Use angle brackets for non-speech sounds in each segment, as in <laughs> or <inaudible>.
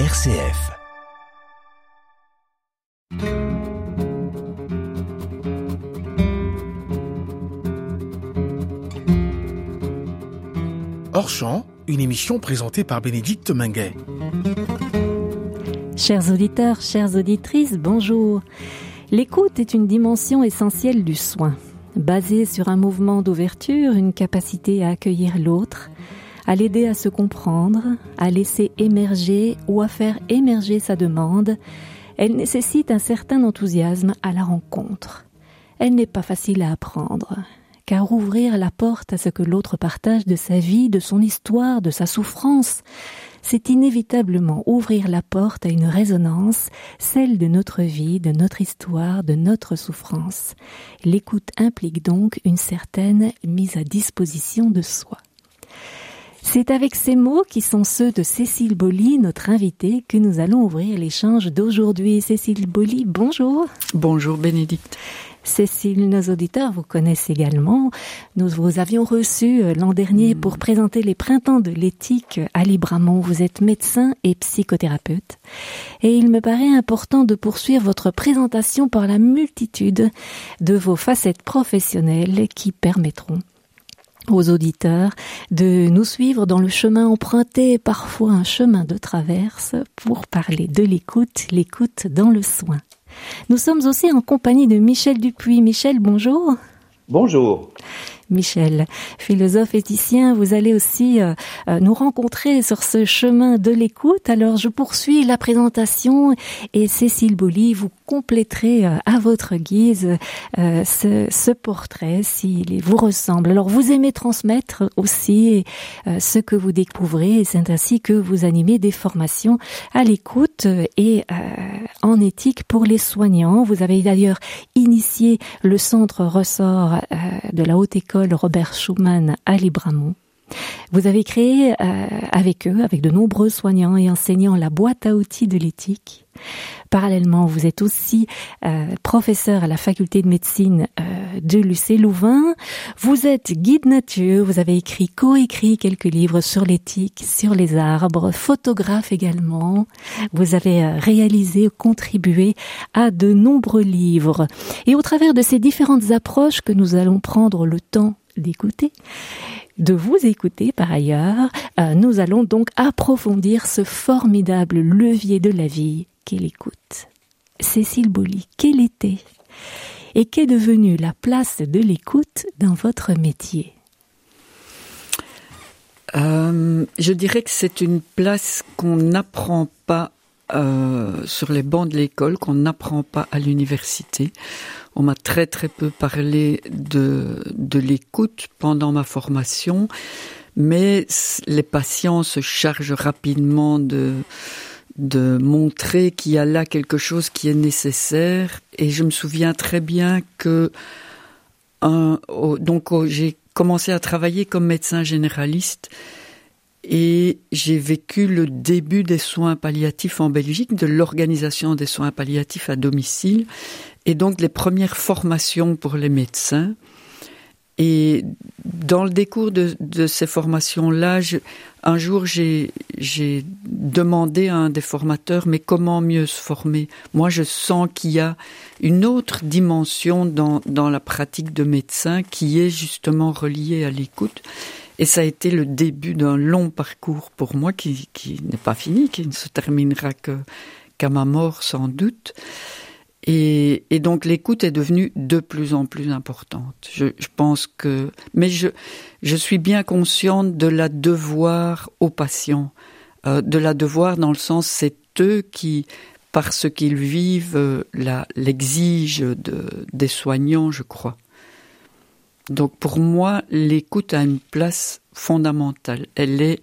RCF. Hors champ, une émission présentée par Bénédicte Minguet. Chers auditeurs, chères auditrices, bonjour. L'écoute est une dimension essentielle du soin, basée sur un mouvement d'ouverture, une capacité à accueillir l'autre, à l'aider à se comprendre, à laisser émerger ou à faire émerger sa demande, elle nécessite un certain enthousiasme à la rencontre. Elle n'est pas facile à apprendre, car ouvrir la porte à ce que l'autre partage de sa vie, de son histoire, de sa souffrance, c'est inévitablement ouvrir la porte à une résonance, celle de notre vie, de notre histoire, de notre souffrance. L'écoute implique donc une certaine mise à disposition de soi. C'est avec ces mots qui sont ceux de Cécile Bolly, notre invitée, que nous allons ouvrir l'échange d'aujourd'hui. Cécile Bolly, bonjour. Bonjour Bénédicte. Cécile, nos auditeurs vous connaissent également. Nous vous avions reçu euh, l'an dernier hmm. pour présenter les printemps de l'éthique à Libramont. Vous êtes médecin et psychothérapeute. Et il me paraît important de poursuivre votre présentation par la multitude de vos facettes professionnelles qui permettront aux auditeurs de nous suivre dans le chemin emprunté, parfois un chemin de traverse, pour parler de l'écoute, l'écoute dans le soin. Nous sommes aussi en compagnie de Michel Dupuis. Michel, bonjour. Bonjour. Michel, philosophe éthicien, vous allez aussi euh, euh, nous rencontrer sur ce chemin de l'écoute. Alors je poursuis la présentation et Cécile Bolly, vous compléterez euh, à votre guise ce, ce, portrait s'il vous ressemble. Alors vous aimez transmettre aussi ce que vous découvrez et c'est ainsi que vous animez des formations à l'écoute et en éthique pour les soignants. Vous avez d'ailleurs initié le centre ressort de la haute école Robert Schumann à Libramont. Vous avez créé euh, avec eux, avec de nombreux soignants et enseignants, la boîte à outils de l'éthique. Parallèlement, vous êtes aussi euh, professeur à la faculté de médecine euh, de l'UC Louvain. Vous êtes guide nature, vous avez écrit, coécrit quelques livres sur l'éthique, sur les arbres, photographe également. Vous avez réalisé, contribué à de nombreux livres. Et au travers de ces différentes approches que nous allons prendre le temps d'écouter, de vous écouter par ailleurs. Euh, nous allons donc approfondir ce formidable levier de la vie qu'est l'écoute. Cécile Bolly, quelle était et qu'est devenue la place de l'écoute dans votre métier? Euh, Je dirais que c'est une place qu'on n'apprend pas euh, sur les bancs de l'école, qu'on n'apprend pas à l'université. On m'a très très peu parlé de, de l'écoute pendant ma formation, mais les patients se chargent rapidement de, de montrer qu'il y a là quelque chose qui est nécessaire. Et je me souviens très bien que donc j'ai commencé à travailler comme médecin généraliste et j'ai vécu le début des soins palliatifs en Belgique, de l'organisation des soins palliatifs à domicile et donc les premières formations pour les médecins. Et dans le décours de, de ces formations-là, un jour j'ai demandé à un des formateurs, mais comment mieux se former? Moi, je sens qu'il y a une autre dimension dans, dans la pratique de médecin qui est justement reliée à l'écoute. Et ça a été le début d'un long parcours pour moi qui, qui n'est pas fini, qui ne se terminera qu'à ma mort sans doute. Et, donc l'écoute est devenue de plus en plus importante. Je, je, pense que, mais je, je suis bien consciente de la devoir aux patients, euh, de la devoir dans le sens c'est eux qui, parce qu'ils vivent, euh, l'exigent de, des soignants, je crois. Donc pour moi, l'écoute a une place fondamentale. Elle est,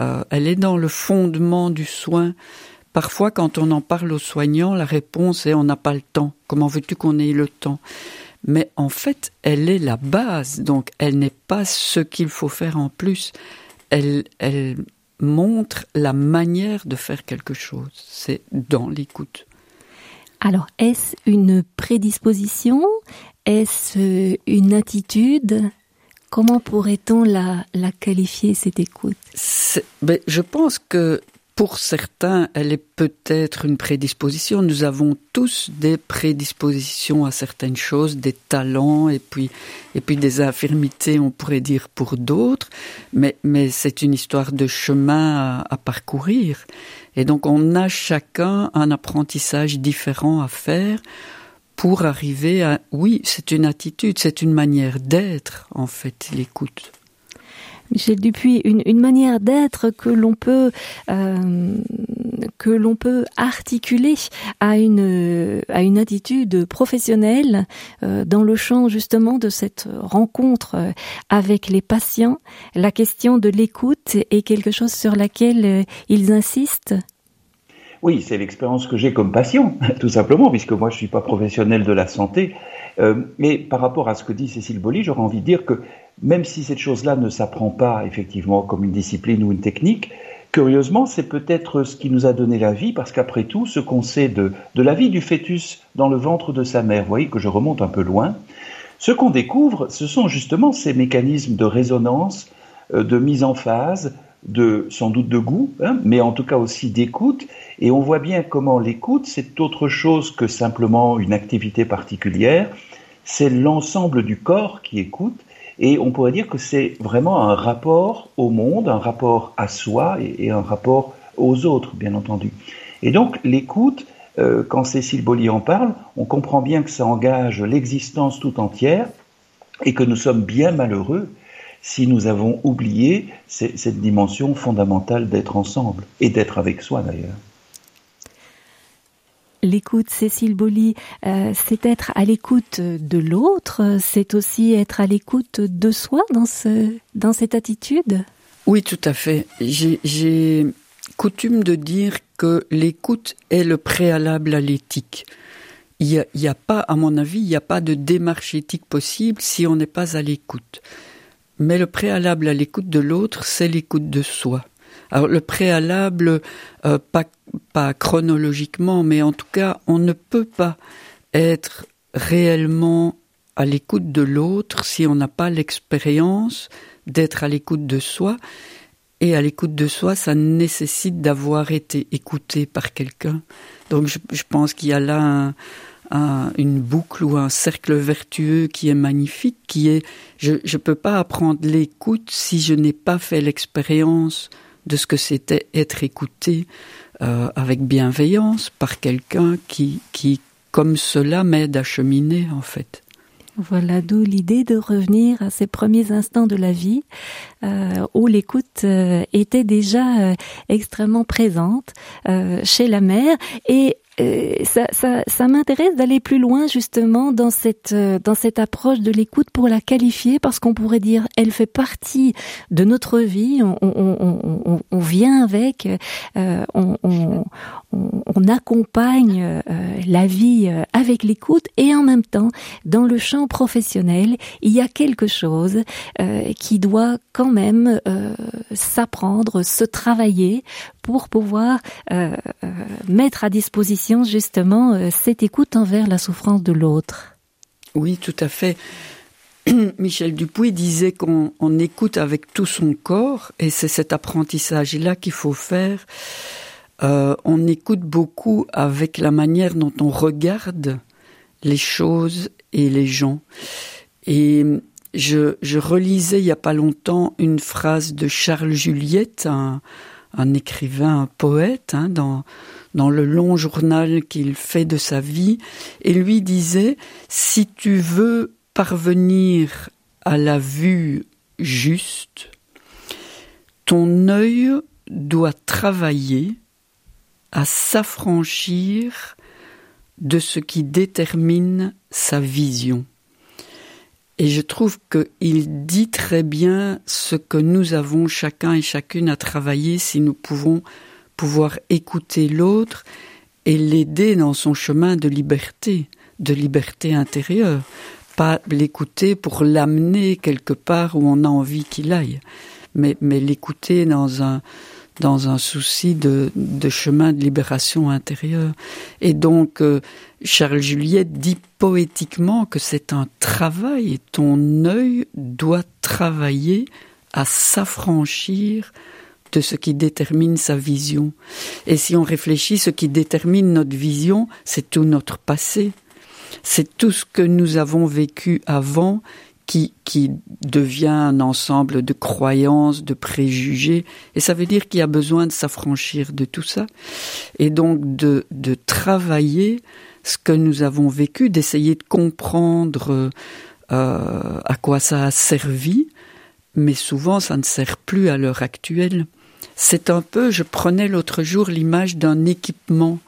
euh, elle est dans le fondement du soin. Parfois, quand on en parle aux soignants, la réponse est on n'a pas le temps. Comment veux-tu qu'on ait le temps? Mais en fait, elle est la base, donc elle n'est pas ce qu'il faut faire en plus. Elle, elle montre la manière de faire quelque chose. C'est dans l'écoute. Alors, est-ce une prédisposition? Est-ce une attitude? Comment pourrait-on la, la qualifier, cette écoute? Ben, Je pense que pour certains, elle est peut-être une prédisposition. Nous avons tous des prédispositions à certaines choses, des talents et puis et puis des infirmités, on pourrait dire pour d'autres. Mais mais c'est une histoire de chemin à, à, parcourir. Et donc on a chacun un apprentissage différent à faire pour arriver à oui, c'est une attitude, c'est une manière d'être en fait l'écoute. Michel Dupuis, une, manière d'être que l'on peut euh, que l'on peut articuler à une à une attitude professionnelle euh, dans le champ justement de cette rencontre avec les patients. La question de l'écoute est quelque chose sur laquelle euh, ils insistent. Oui, c'est l'expérience que j'ai comme patient, <laughs> tout simplement, puisque moi je suis pas professionnel de la santé. Euh, mais par rapport à ce que dit Cécile Bolly, j'aurais envie de dire que même si cette chose-là ne s'apprend pas effectivement comme une discipline ou une technique, curieusement, c'est peut-être ce qui nous a donné la vie, parce qu'après tout, ce qu'on sait de, de la vie du fœtus dans le ventre de sa mère, vous voyez que je remonte un peu loin, ce qu'on découvre, ce sont justement ces mécanismes de résonance, euh, de mise en phase, de sans doute de goût, hein, mais en tout cas aussi d'écoute. Et on voit bien comment l'écoute, c'est autre chose que simplement une activité particulière. C'est l'ensemble du corps qui écoute. Et on pourrait dire que c'est vraiment un rapport au monde, un rapport à soi et, un rapport aux autres, bien entendu. Et donc l'écoute, euh, quand Cécile Bolly en parle, on comprend bien que ça engage l'existence tout entière et que nous sommes bien malheureux si nous avons oublié cette dimension fondamentale d'être ensemble et d'être avec soi d'ailleurs. L'écoute, Cécile Bolly, euh, c'est être à l'écoute de l'autre, c'est aussi être à l'écoute de soi dans, ce, dans cette attitude? Oui, tout à fait. J'ai coutume de dire que l'écoute est le préalable à l'éthique. Il n'y a, a, pas, à mon avis, il n'y a pas de démarche éthique possible si on n'est pas à l'écoute. Mais le préalable à l'écoute de l'autre, c'est l'écoute de soi. Alors le préalable, euh, pas, pas chronologiquement, mais en tout cas, on ne peut pas être réellement à l'écoute de l'autre si on n'a pas l'expérience d'être à l'écoute de soi. Et à l'écoute de soi, ça nécessite d'avoir été écouté par quelqu'un. Donc je, pense qu'il y a là un, un, une boucle ou un cercle vertueux qui est magnifique, qui est je ne peux pas apprendre l'écoute si je n'ai pas fait l'expérience de ce que c'était être écouté euh, avec bienveillance par quelqu'un qui, qui, comme cela, m'aide à cheminer, en fait. Voilà d'où l'idée de revenir à ces premiers instants de la vie euh, où l'écoute euh, était déjà extrêmement présente chez la mère et ça, ça, ça m'intéresse d'aller plus loin justement dans cette euh, dans cette approche de l'écoute pour la qualifier parce qu'on pourrait dire elle fait partie de notre vie on, on, on, on vient avec euh, on, on, accompagne euh, la vie euh, avec l'écoute et en même temps dans le champ professionnel il y a quelque chose euh, qui doit quand même s'apprendre se travailler pour pouvoir mettre à disposition justement cette écoute envers la souffrance de l'autre. Oui, tout à fait. <clears throat> Michel Dupuis disait qu'on on écoute avec tout son corps et c'est cet apprentissage-là qu'il faut faire. Euh, on écoute beaucoup avec la manière dont on regarde les choses et les gens. Et je, je relisais il n'y a pas longtemps une phrase de Charles Juliette, un, un écrivain, un poète, hein, dans, dans le long journal qu'il fait de sa vie, et lui disait, si tu veux parvenir à la vue juste, ton œil doit travailler à s'affranchir de ce qui détermine sa vision. Et je trouve qu'il dit très bien ce que nous avons chacun et chacune à travailler si nous pouvons pouvoir écouter l'autre et l'aider dans son chemin de liberté, de liberté intérieure, pas l'écouter pour l'amener quelque part où on a envie qu'il aille, mais, mais l'écouter dans un, dans un souci de, chemin de libération intérieure. Et donc, euh, Charles Juliette dit poétiquement que c'est un travail et ton œil doit travailler à s'affranchir de ce qui détermine sa vision. Et si on réfléchit, ce qui détermine notre vision, c'est tout notre passé. C'est tout ce que nous avons vécu avant qui, qui devient un ensemble de croyances, de préjugés. Et ça veut dire qu'il y a besoin de s'affranchir de tout ça. Et donc de, de travailler ce que nous avons vécu, d'essayer de comprendre euh, à quoi ça a servi, mais souvent ça ne sert plus à l'heure actuelle. C'est un peu, je prenais l'autre jour l'image d'un équipement.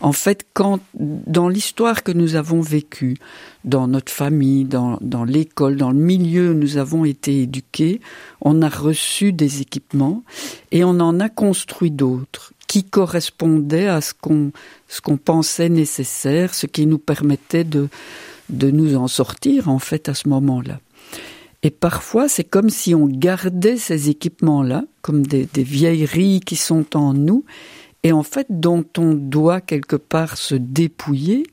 En fait, quand dans l'histoire que nous avons vécue, dans notre famille, dans, dans l'école, dans le milieu où nous avons été éduqués, on a reçu des équipements et on en a construit d'autres qui correspondaient à ce qu'on ce qu'on pensait nécessaire, ce qui nous permettait de de nous en sortir en fait à ce moment-là. Et parfois, c'est comme si on gardait ces équipements-là, comme des, des, vieilleries qui sont en nous, et en fait dont on doit quelque part se dépouiller,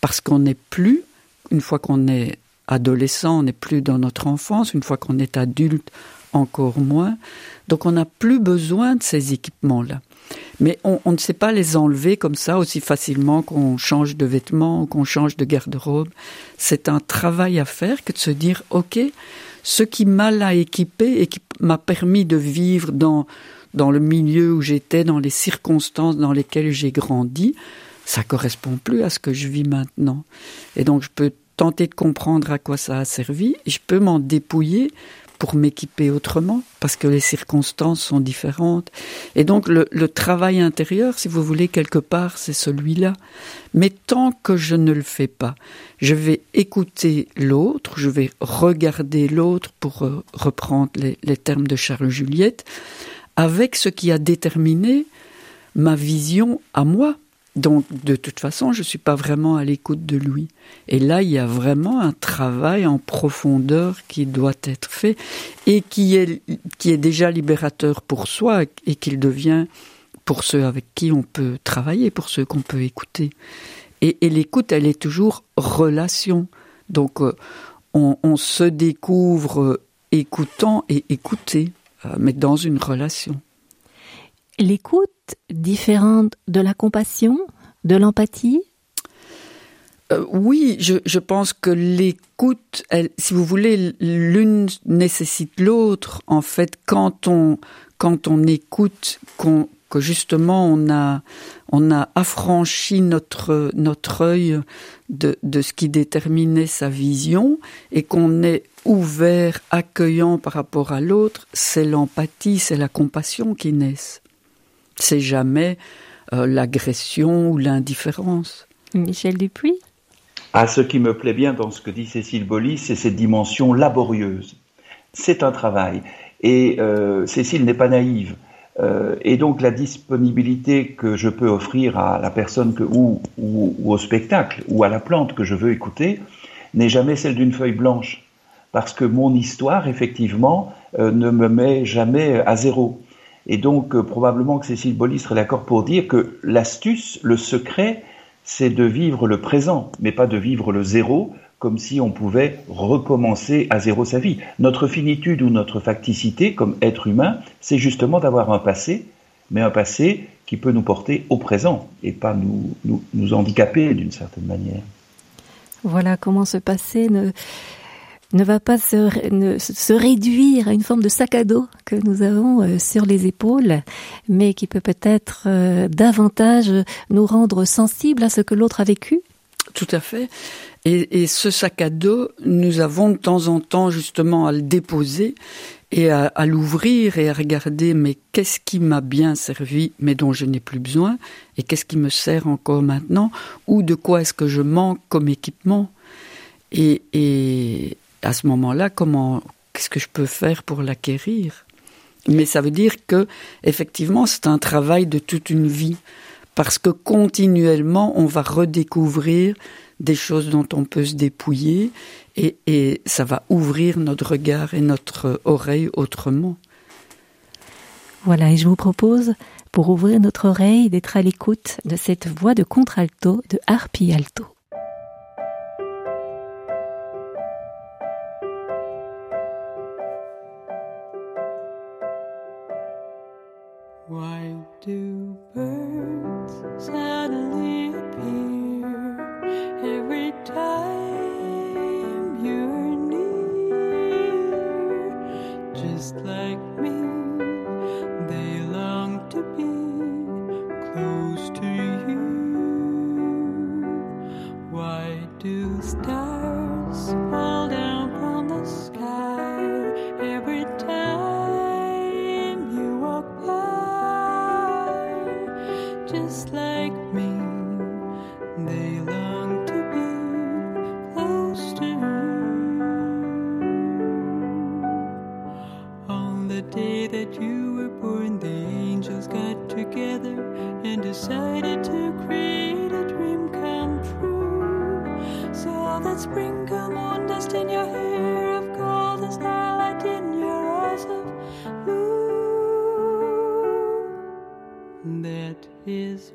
parce qu'on n'est plus, une fois qu'on est adolescent, on n'est plus dans notre enfance, une fois qu'on est adulte, encore moins. Donc on n'a plus besoin de ces équipements-là. Mais on, ne sait pas les enlever comme ça aussi facilement qu'on change de vêtements, qu'on change de garde-robe. C'est un travail à faire que de se dire, OK, ce qui m'a équipé et qui m'a permis de vivre dans, dans le milieu où j'étais, dans les circonstances dans lesquelles j'ai grandi, ça correspond plus à ce que je vis maintenant. Et donc je peux tenter de comprendre à quoi ça a servi et je peux m'en dépouiller pour m'équiper autrement, parce que les circonstances sont différentes. Et donc le, travail intérieur, si vous voulez, quelque part, c'est celui-là. Mais tant que je ne le fais pas, je vais écouter l'autre, je vais regarder l'autre, pour euh, reprendre les termes de Charles Juliette, avec ce qui a déterminé ma vision à moi. Donc, de toute façon, je ne suis pas vraiment à l'écoute de lui. Et là, il y a vraiment un travail en profondeur qui doit être fait et qui est, qui est déjà libérateur pour soi et qu'il devient pour ceux avec qui on peut travailler, pour ceux qu'on peut écouter. Et, l'écoute, elle est toujours relation. Donc, euh, on, on, se découvre écoutant et écouté, euh, mais dans une relation. L'écoute différente de la compassion, de l'empathie? Euh, oui, je, je, pense que l'écoute, si vous voulez, l'une nécessite l'autre. En fait, quand on quand on écoute, qu'on que justement on a on a affranchi notre notre œil de, de ce qui déterminait sa vision et qu'on est ouvert, accueillant par rapport à l'autre, c'est l'empathie, c'est la compassion qui naissent. C'est jamais euh, l'agression ou l'indifférence. Michel Dupuis Ah, ce qui me plaît bien dans ce que dit Cécile Bolly, c'est cette dimension laborieuse. C'est un travail. Et euh, Cécile n'est pas naïve. Euh, et donc la disponibilité que je peux offrir à la personne que, ou, ou, ou au spectacle ou à la plante que je veux écouter n'est jamais celle d'une feuille blanche. Parce que mon histoire, effectivement, euh, ne me met jamais à zéro. Et donc, euh, probablement que Cécile Bolly serait d'accord pour dire que l'astuce, le secret, c'est de vivre le présent, mais pas de vivre le zéro, comme si on pouvait recommencer à zéro sa vie. Notre finitude ou notre facticité comme être humain, c'est justement d'avoir un passé, mais un passé qui peut nous porter au présent et pas nous, nous, nous handicaper d'une certaine manière. Voilà comment ce passé ne, ne va pas se, se, réduire à une forme de sac à dos que nous avons euh, sur les épaules, mais qui peut peut-être euh, davantage nous rendre sensibles à ce que l'autre a vécu. Tout à fait. Et, et, ce sac à dos, nous avons de temps en temps justement à le déposer et à, à l'ouvrir et à regarder mais qu'est-ce qui m'a bien servi mais dont je n'ai plus besoin et qu'est-ce qui me sert encore maintenant ou de quoi est-ce que je manque comme équipement et, et, à ce moment-là, comment, qu'est-ce que je peux faire pour l'acquérir? Mais ça veut dire que, effectivement, c'est un travail de toute une vie, parce que continuellement, on va redécouvrir des choses dont on peut se dépouiller, et, et ça va ouvrir notre regard et notre oreille autrement. Voilà, et je vous propose, pour ouvrir notre oreille, d'être à l'écoute de cette voix de contralto de Harpy Alto. Why do. Is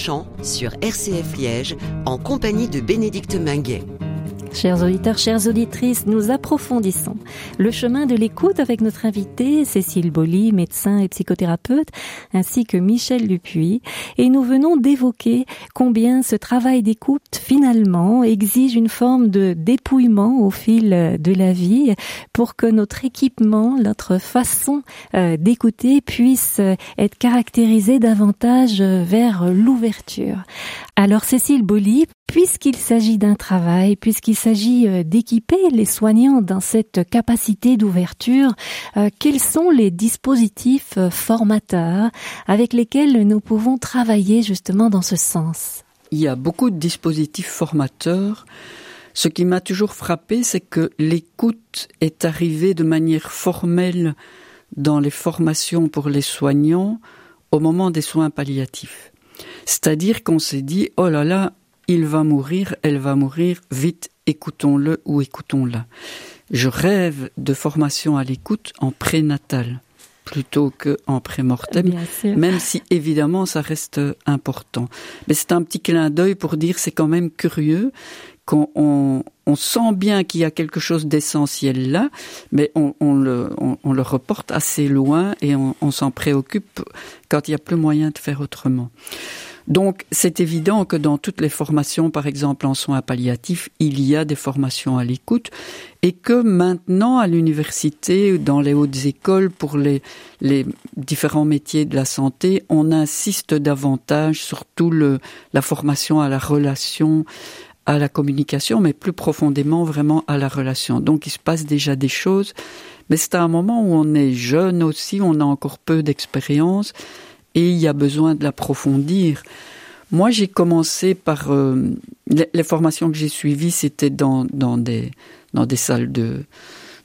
Hors champ sur RCF Liège en compagnie de Bénédicte Minguet. Chers auditeurs, chères auditrices, nous approfondissons le chemin de l'écoute avec notre invitée Cécile Bolly, médecin et psychothérapeute, ainsi que Michel Dupuis. Et nous venons d'évoquer combien ce travail d'écoute, finalement, exige une forme de dépouillement au fil de la vie pour que notre équipement, notre façon euh, d'écouter puisse euh, être caractérisée davantage euh, vers l'ouverture. Alors Cécile Bolly, puisqu'il s'agit d'un travail, puisqu'il s'agit euh, d'équiper les soignants dans cette capacité d'ouverture, euh, quels sont les dispositifs euh, formateurs avec lesquels nous pouvons travailler justement dans ce sens? Il y a beaucoup de dispositifs formateurs. Ce qui m'a toujours frappé, c'est que l'écoute est arrivée de manière formelle dans les formations pour les soignants au moment des soins palliatifs. C'est-à-dire qu'on s'est dit, oh là là, il va mourir, elle va mourir, vite, écoutons-le ou écoutons-la. Je rêve de formation à l'écoute en prénatal plutôt qu'en prémortem, même si évidemment ça reste important. Mais c'est un petit clin d'œil pour dire c'est quand même curieux qu'on on, on sent bien qu'il y a quelque chose d'essentiel là, mais on, on le, on, on le reporte assez loin et on, on s'en préoccupe quand il n'y a plus moyen de faire autrement. Donc, c'est évident que dans toutes les formations, par exemple en soins palliatifs, il y a des formations à l'écoute et que maintenant, à l'université, dans les hautes écoles, pour les, les différents métiers de la santé, on insiste davantage sur tout le, la formation à la relation, à la communication, mais plus profondément vraiment à la relation. Donc, il se passe déjà des choses, mais c'est à un moment où on est jeune aussi, on a encore peu d'expérience et il y a besoin de l'approfondir. Moi, j'ai commencé par euh, les, les, formations que j'ai suivies, c'était dans, dans des dans des salles de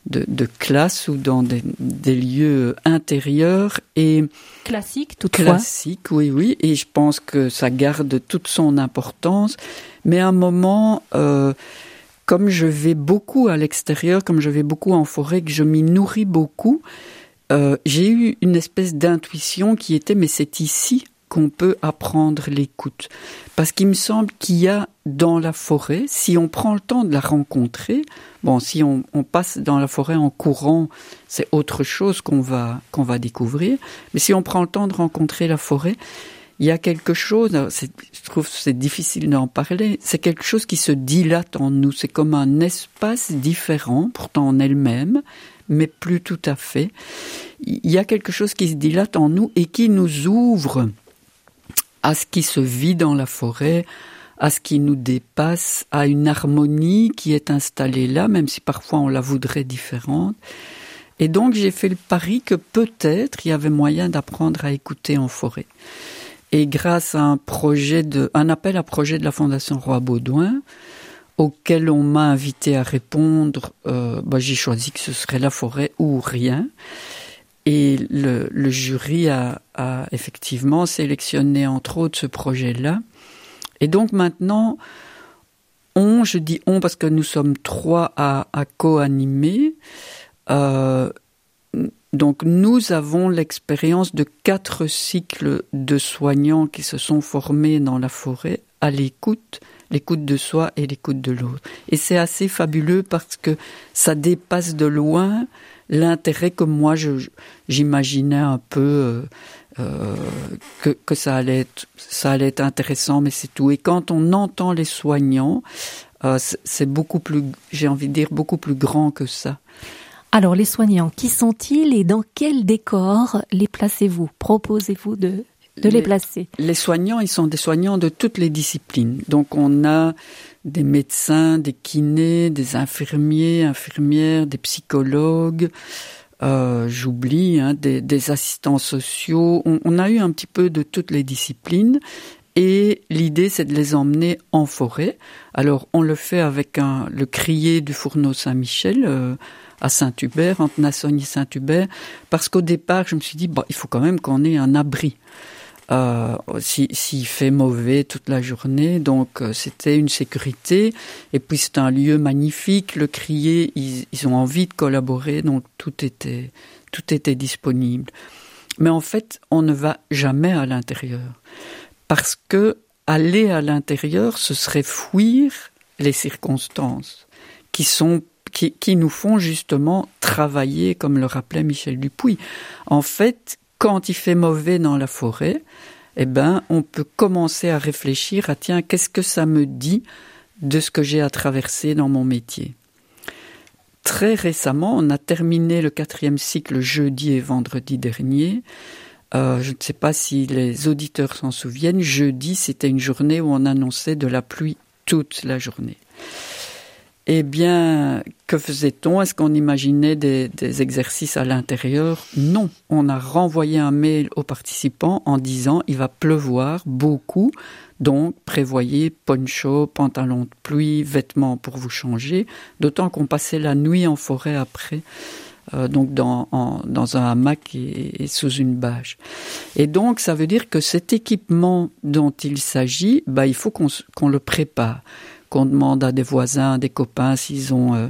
de, de classe ou dans des, des lieux intérieurs et Classique, toutefois. classique, oui, oui, et je pense que ça garde toute son importance. Mais à un moment, euh, comme je vais beaucoup à l'extérieur, comme je vais beaucoup en forêt, que je m'y nourris beaucoup, euh, j'ai eu une espèce d'intuition qui était, mais c'est ici qu'on peut apprendre l'écoute. Parce qu'il me semble qu'il y a dans la forêt, si on prend le temps de la rencontrer, bon, si on, passe dans la forêt en courant, c'est autre chose qu'on va, qu'on va découvrir. Mais si on prend le temps de rencontrer la forêt, il y a quelque chose, je trouve c'est difficile d'en parler, c'est quelque chose qui se dilate en nous. C'est comme un espace différent, pourtant en elle-même, mais plus tout à fait. Il y a quelque chose qui se dilate en nous et qui nous ouvre à ce qui se vit dans la forêt, à ce qui nous dépasse, à une harmonie qui est installée là, même si parfois on la voudrait différente. Et donc j'ai fait le pari que peut-être il y avait moyen d'apprendre à écouter en forêt. Et grâce à un appel à projet de la Fondation Roi Baudouin, auquel on m'a invité à répondre, euh, bah, j'ai choisi que ce serait la forêt ou rien. Et le, jury a, effectivement sélectionné entre autres ce projet-là. Et donc maintenant, on, je dis on parce que nous sommes trois à, à co-animer. Euh, donc nous avons l'expérience de quatre cycles de soignants qui se sont formés dans la forêt à l'écoute, l'écoute de soi et l'écoute de l'autre. Et c'est assez fabuleux parce que ça dépasse de loin l'intérêt que moi j'imaginais un peu euh, euh, que, que ça allait être ça allait être intéressant, mais c'est tout. Et quand on entend les soignants, euh, c'est beaucoup plus, j'ai envie de dire, beaucoup plus grand que ça. Alors, les soignants, qui sont-ils et dans quel décor les placez-vous? Proposez-vous de, de les Les- placer Les soignants, ils sont des soignants de toutes les disciplines. Donc on a des médecins, des kinés, des infirmiers, infirmières, des psychologues, euh, j'oublie, hein, des, des assistants sociaux. On, on a eu un petit peu de toutes les disciplines. Et l'idée, c'est de les emmener en forêt. Alors, on le fait avec un, le crier du fourneau Saint-Michel euh, à Saint-Hubert, entre Nassogne et Saint-Hubert, parce qu'au départ, je me suis dit, il faut quand même qu'on ait un abri. Euh, si- S'il fait mauvais toute la journée, donc euh, c'était une sécurité. Et puis c'est un lieu magnifique. Le crier, ils, ils ont envie de collaborer, donc tout était tout était disponible. Mais en fait, on ne va jamais à l'intérieur parce que aller à l'intérieur, ce serait fuir les circonstances qui sont qui, qui nous font justement travailler, comme le rappelait Michel Dupuis. En fait, quand il fait mauvais dans la forêt, eh ben, on peut commencer à réfléchir à tiens, qu'est-ce que ça me dit de ce que j'ai à traverser dans mon métier? Très récemment, on a terminé le quatrième cycle jeudi et vendredi dernier. Euh, je ne sais pas si les auditeurs s'en souviennent. Jeudi, c'était une journée où on annonçait de la pluie toute la journée. Eh bien, que faisait-on? Est-ce qu'on imaginait des, des exercices à l'intérieur? Non. On a renvoyé un mail aux participants en disant il va pleuvoir beaucoup, donc prévoyez poncho, pantalon de pluie, vêtements pour vous changer. D'autant qu'on passait la nuit en forêt après, euh, donc dans, en- dans un hamac et, sous une bâche. Et donc, ça veut dire que cet équipement dont il s'agit, bah, il faut qu'on le prépare qu'on demande à des voisins, des copains s'ils ont euh,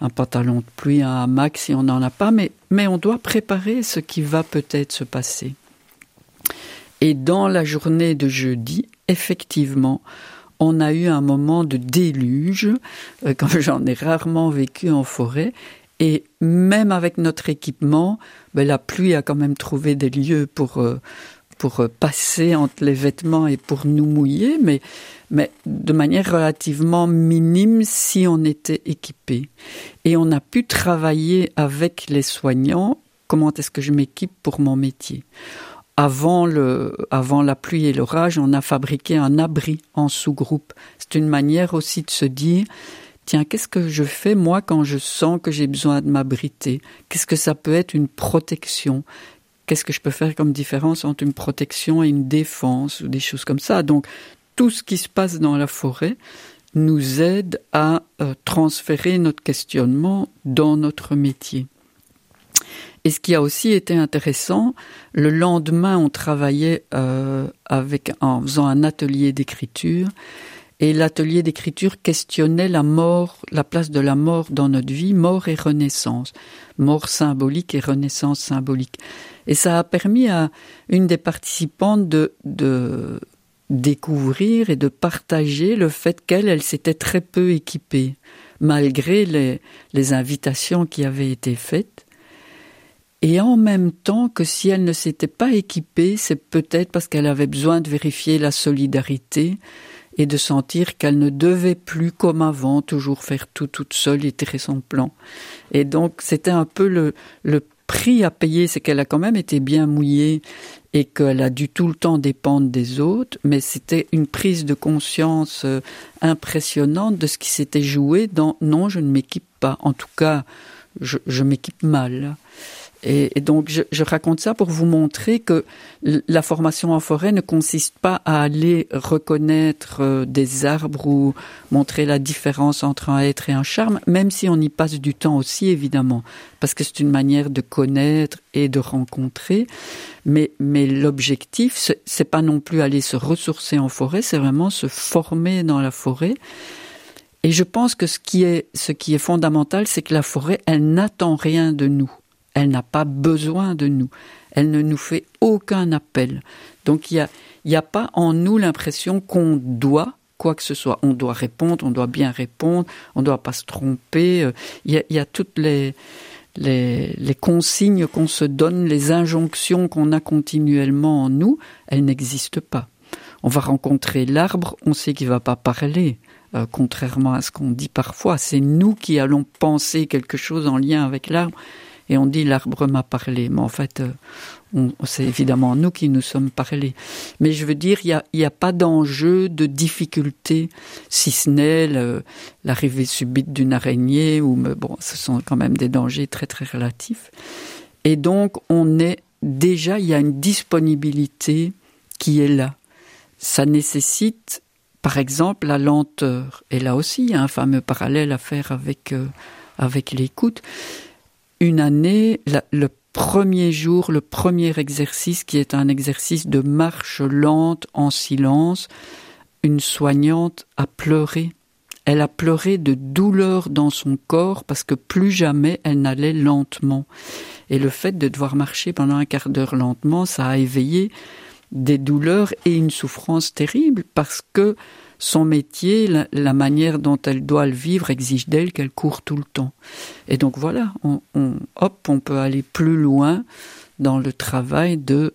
un pantalon de pluie, un hamac, si on n'en a pas, mais, mais on doit préparer ce qui va peut-être se passer. Et dans la journée de jeudi, effectivement, on a eu un moment de déluge, euh, <laughs> comme j'en ai rarement vécu en forêt, et même avec notre équipement, ben, la pluie a quand même trouvé des lieux pour, euh, pour euh, passer entre les vêtements et pour nous mouiller, mais, mais de manière relativement minime si on était équipé. Et on a pu travailler avec les soignants comment est-ce que je m'équipe pour mon métier? Avant, le, avant la pluie et l'orage, on a fabriqué un abri en sous-groupe. C'est une manière aussi de se dire, tiens, qu'est-ce que je fais moi quand je sens que j'ai besoin de m'abriter? Qu'est-ce que ça peut être une protection? Qu'est-ce que je peux faire comme différence entre une protection et une défense ou des choses comme ça Donc, tout ce qui se passe dans la forêt, nous aide à euh, transférer notre questionnement dans notre métier. Et ce qui a aussi été intéressant, le lendemain, on travaillait euh, en faisant un atelier d'écriture, et l'atelier d'écriture questionnait la mort, la place de la mort dans notre vie, mort et renaissance, mort symbolique et renaissance symbolique. Et ça a permis à une des participantes de, découvrir et de partager le fait qu'elle, elle s'était très peu équipée, malgré les, les invitations qui avaient été faites. Et en même temps que si elle ne s'était pas équipée, c'est peut-être parce qu'elle avait besoin de vérifier la solidarité et de sentir qu'elle ne devait plus, comme avant, toujours faire tout toute seule et tirer son plan. Et donc, c'était un peu le, le prix à payer, c'est qu'elle a quand même été bien mouillée et qu'elle a dû tout le temps dépendre des autres, mais c'était une prise de conscience euh, impressionnante de ce qui s'était joué dans non, je ne m'équipe pas. En tout cas, je, je m'équipe mal. Et, donc, je, je, raconte ça pour vous montrer que la formation en forêt ne consiste pas à aller reconnaître euh, des arbres ou montrer la différence entre un être et un charme, même si on y passe du temps aussi, évidemment, parce que c'est une manière de connaître et de rencontrer. Mais, mais l'objectif, c'est pas non plus aller se ressourcer en forêt, c'est vraiment se former dans la forêt. Et je pense que ce qui est, ce qui est fondamental, c'est que la forêt, elle n'attend rien de nous. Elle n'a pas besoin de nous. Elle ne nous fait aucun appel. Donc il n'y a, a pas en nous l'impression qu'on doit quoi que ce soit. On doit répondre, on doit bien répondre, on ne doit pas se tromper. Il y a, y a toutes les, les, les consignes qu'on se donne, les injonctions qu'on a continuellement en nous, elles n'existent pas. On va rencontrer l'arbre, on sait qu'il va pas parler. Euh, contrairement à ce qu'on dit parfois, c'est nous qui allons penser quelque chose en lien avec l'arbre et on dit l'arbre m'a parlé, mais en fait, euh, c'est évidemment nous qui nous sommes parlé. Mais je veux dire, il n'y a, y a pas d'enjeu de difficulté, si ce n'est l'arrivée subite d'une araignée, ou bon, ce sont quand même des dangers très très relatifs. Et donc, on est déjà, il y a une disponibilité qui est là. Ça nécessite, par exemple, la lenteur. Et là aussi, il y a un fameux parallèle à faire avec, euh, avec l'écoute une année, le premier jour, le premier exercice qui est un exercice de marche lente en silence, une soignante a pleuré. Elle a pleuré de douleur dans son corps parce que plus jamais elle n'allait lentement. Et le fait de devoir marcher pendant un quart d'heure lentement, ça a éveillé des douleurs et une souffrance terrible parce que son métier, la, manière dont elle doit le vivre exige d'elle qu'elle court tout le temps. Et donc voilà, on, hop, on peut aller plus loin dans le travail de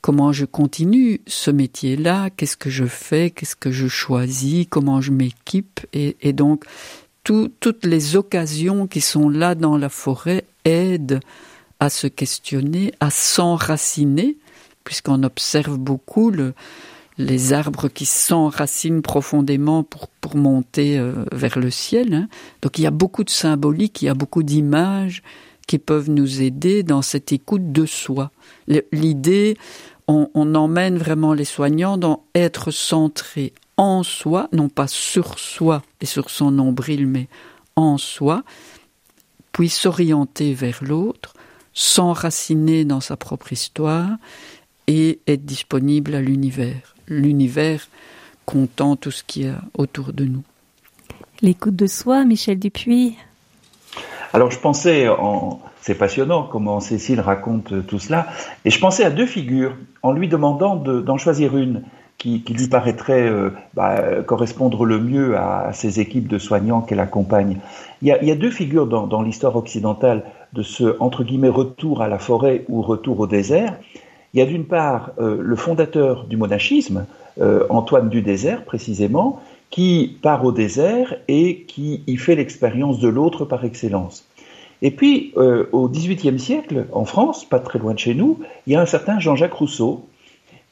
comment je continue ce métier-là, qu'est-ce que je fais, qu'est-ce que je choisis, comment je m'équipe. Et, donc, tout, toutes les occasions qui sont là dans la forêt aident à se questionner, à s'enraciner, puisqu'on observe beaucoup le, les arbres qui s'enracinent profondément pour, pour monter euh, vers le ciel. Hein. Donc il y a beaucoup de symbolique, il y a beaucoup d'images qui peuvent nous aider dans cette écoute de soi. L'idée, on, on emmène vraiment les soignants dans être centré en soi, non pas sur soi et sur son nombril, mais en soi, puis s'orienter vers l'autre, s'enraciner dans sa propre histoire et être disponible à l'univers l'univers comptant tout ce qui est autour de nous. L'écoute de soi, Michel Dupuis. Alors je pensais, en... c'est passionnant comment Cécile raconte tout cela, et je pensais à deux figures en lui demandant d'en de, choisir une qui, qui lui paraîtrait euh, bah, correspondre le mieux à, ces équipes de soignants qu'elle accompagne. Il y, a, il y a deux figures dans, dans l'histoire occidentale de ce entre guillemets retour à la forêt ou retour au désert. Il y a d'une part euh, le fondateur du monachisme, euh, Antoine du désert précisément, qui part au désert et qui y fait l'expérience de l'autre par excellence. Et puis, euh, au XVIIIe siècle, en France, pas très loin de chez nous, il y a un certain Jean-Jacques Rousseau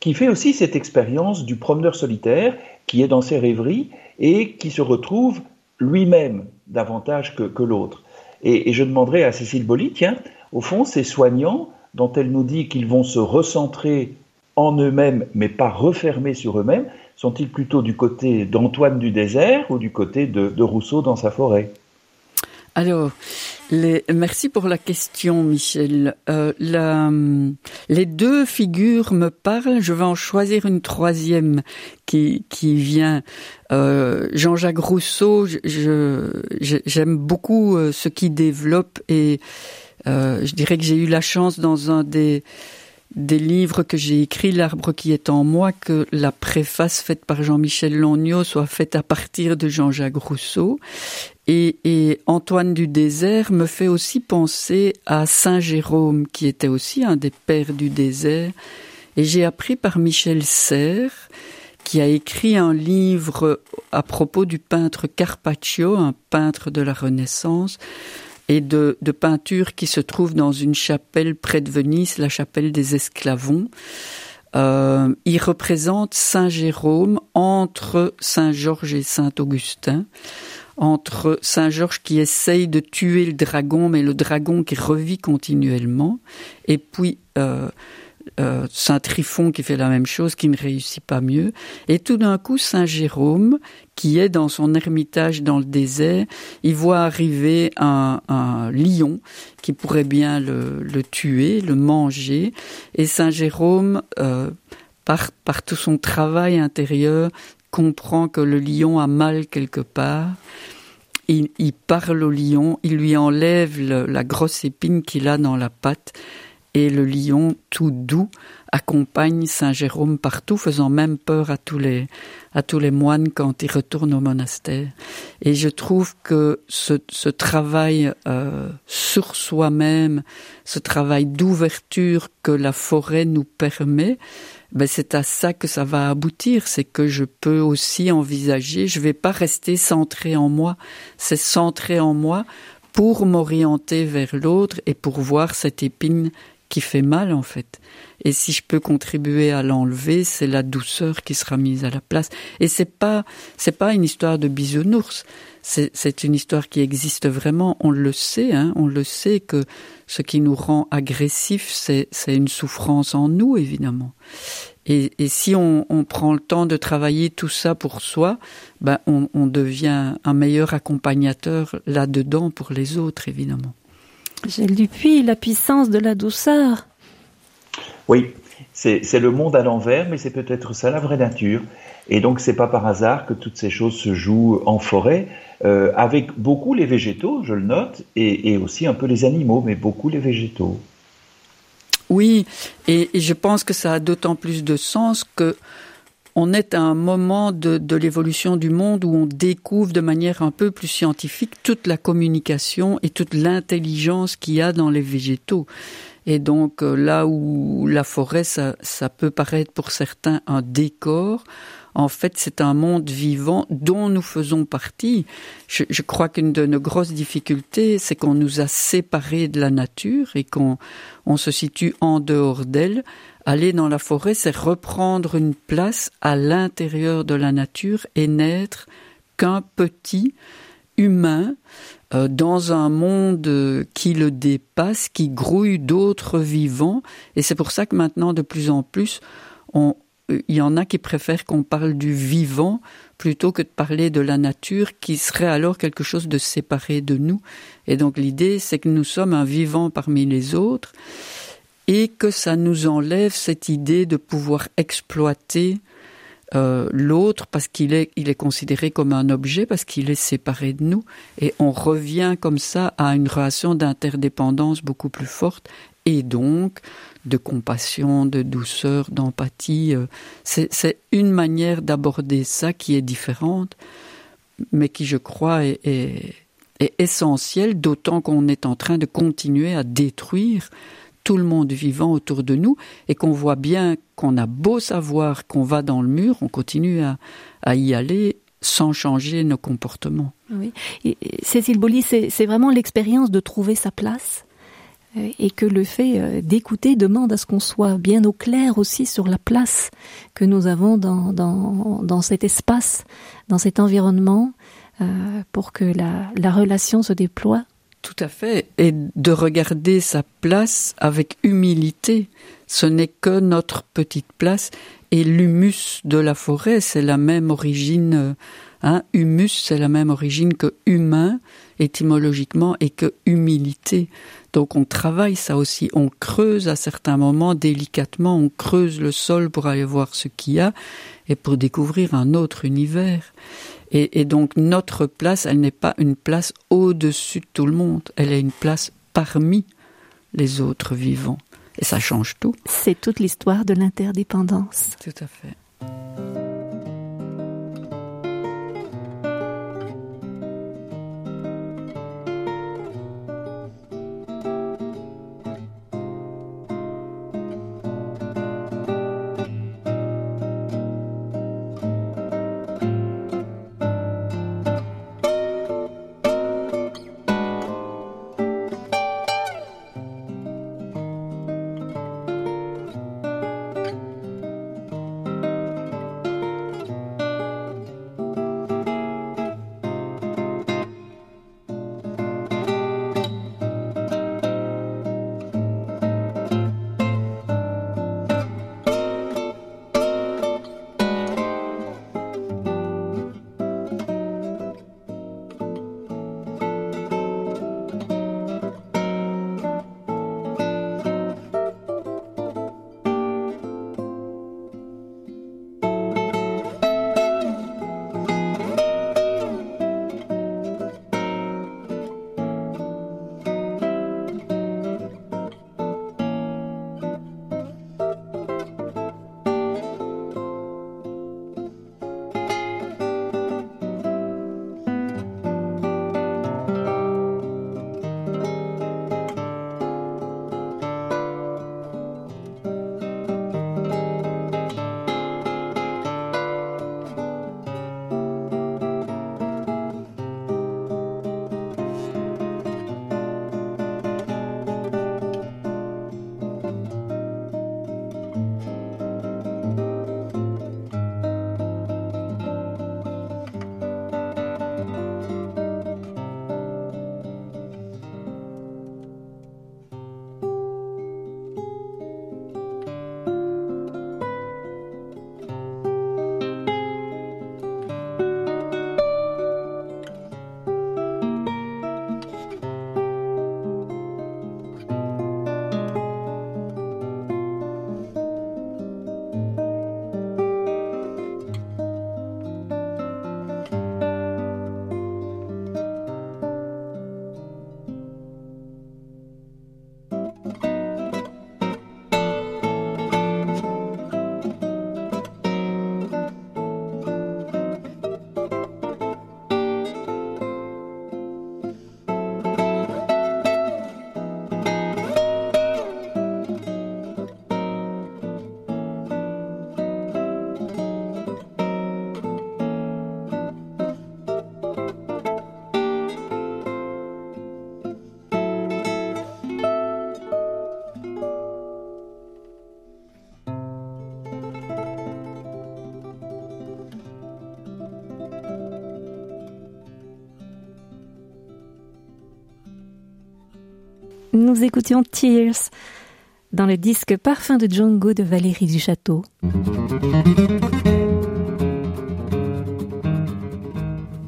qui fait aussi cette expérience du promeneur solitaire qui est dans ses rêveries et qui se retrouve lui-même davantage que, l'autre. Et, et, je demanderai à Cécile Bolly, tiens, au fond, ces soignants dont elle nous dit qu'ils vont se recentrer en eux-mêmes, mais pas refermés sur eux-mêmes Sont-ils plutôt du côté d'Antoine du désert ou du côté de, Rousseau dans sa forêt? Alors, merci pour la question, Michel. Euh, les deux figures me parlent. Je vais en choisir une troisième qui, vient. Euh, Jean-Jacques Rousseau, j'aime beaucoup euh, ce qu'il développe et euh, je dirais que j'ai eu la chance dans un des des livres que j'ai écrits, L'arbre qui est en moi, que la préface faite par Jean-Michel Longnaud soit faite à partir de Jean-Jacques Rousseau. Et, et Antoine du désert me fait aussi penser à Saint Jérôme, qui était aussi un des pères du désert. Et j'ai appris par Michel Serres, qui a écrit un livre à propos du peintre Carpaccio, un peintre de la Renaissance, et de, de peintures qui se trouvent dans une chapelle près de Venise, la chapelle des Esclavons. Euh, il représente Saint Jérôme entre Saint Georges et Saint Augustin, entre Saint Georges qui essaye de tuer le dragon, mais le dragon qui revit continuellement, et puis euh, euh, Saint Tryphon qui fait la même chose, qui ne réussit pas mieux, et tout d'un coup Saint Jérôme, qui est dans son ermitage dans le désert, il voit arriver un, lion qui pourrait bien le, tuer, le manger, et Saint Jérôme, euh, par, tout son travail intérieur, comprend que le lion a mal quelque part. Il, parle au lion, il lui enlève la grosse épine qu'il a dans la patte, et le lion, tout doux, accompagne Saint Jérôme partout, faisant même peur à tous les, à tous les moines quand ils retournent au monastère. Et je trouve que ce, ce travail euh, sur soi-même, ce travail d'ouverture que la forêt nous permet, ben c'est à ça que ça va aboutir, c'est que je peux aussi envisager, je vais pas rester centré en moi, c'est centré en moi pour m'orienter vers l'autre et pour voir cette épine qui fait mal en fait. Et si je peux contribuer à l'enlever, c'est la douceur qui sera mise à la place. Et c'est pas c'est pas une histoire de bisounours. C'est c'est une histoire qui existe vraiment. On le sait, hein, on le sait que ce qui nous rend agressifs, c'est c'est une souffrance en nous évidemment. Et, et si on, on prend le temps de travailler tout ça pour soi, ben on, on devient un meilleur accompagnateur là-dedans pour les autres évidemment. Gilles Dupuis, la puissance de la douceur. Oui, c'est c'est le monde à l'envers, mais c'est peut-être ça la vraie nature. Et donc, c'est pas par hasard que toutes ces choses se jouent en forêt, euh, avec beaucoup les végétaux, je le note, et, et aussi un peu les animaux, mais beaucoup les végétaux. Oui, et, et je pense que ça a d'autant plus de sens que on est à un moment de, de l'évolution du monde où on découvre de manière un peu plus scientifique toute la communication et toute l'intelligence qu'il y a dans les végétaux. Et donc euh, là où la forêt, ça, ça peut paraître pour certains un décor, en fait c'est un monde vivant dont nous faisons partie. Je, je crois qu'une de nos grosses difficultés, c'est qu'on nous a séparés de la nature et qu'on on se situe en dehors d'elle. Aller dans la forêt, c'est reprendre une place à l'intérieur de la nature et n'être qu'un petit humain euh, dans un monde qui le dépasse, qui grouille d'autres vivants. Et c'est pour ça que maintenant, de plus en plus, on, il y en a qui préfèrent qu'on parle du vivant plutôt que de parler de la nature, qui serait alors quelque chose de séparé de nous. Et donc l'idée, c'est que nous sommes un vivant parmi les autres et que ça nous enlève cette idée de pouvoir exploiter euh, l'autre parce qu'il est, considéré comme un objet, parce qu'il est séparé de nous. Et on revient comme ça à une relation d'interdépendance beaucoup plus forte et donc de compassion, de douceur, d'empathie. euh, C'est une manière d'aborder ça qui est différente, mais qui, je crois, est essentielle, d'autant qu'on est en train de continuer à détruire tout le monde vivant autour de nous et qu'on voit bien qu'on a beau savoir qu'on va dans le mur, on continue à, y aller sans changer nos comportements. Cécile Bolly, c'est vraiment l'expérience de trouver sa place euh, et que le fait euh, d'écouter demande à ce qu'on soit bien au clair aussi sur la place que nous avons dans, cet espace, dans cet environnement, euh, pour que la relation se déploie. Tout à fait. Et de regarder sa place avec humilité. Ce n'est que notre petite place et l'humus de la forêt, c'est la même origine. Hein, humus, c'est la même origine que humain étymologiquement et que humilité. Donc on travaille ça aussi, on creuse à certains moments délicatement, on creuse le sol pour aller voir ce qu'il y a et pour découvrir un autre univers. Et, et donc notre place, elle n'est pas une place au-dessus de tout le monde, elle est une place parmi les autres vivants. Et ça change tout. C'est toute l'histoire de l'interdépendance. Tout à fait. Nous écoutions Tears dans le disque Parfum de Django de Valérie Duchâteau.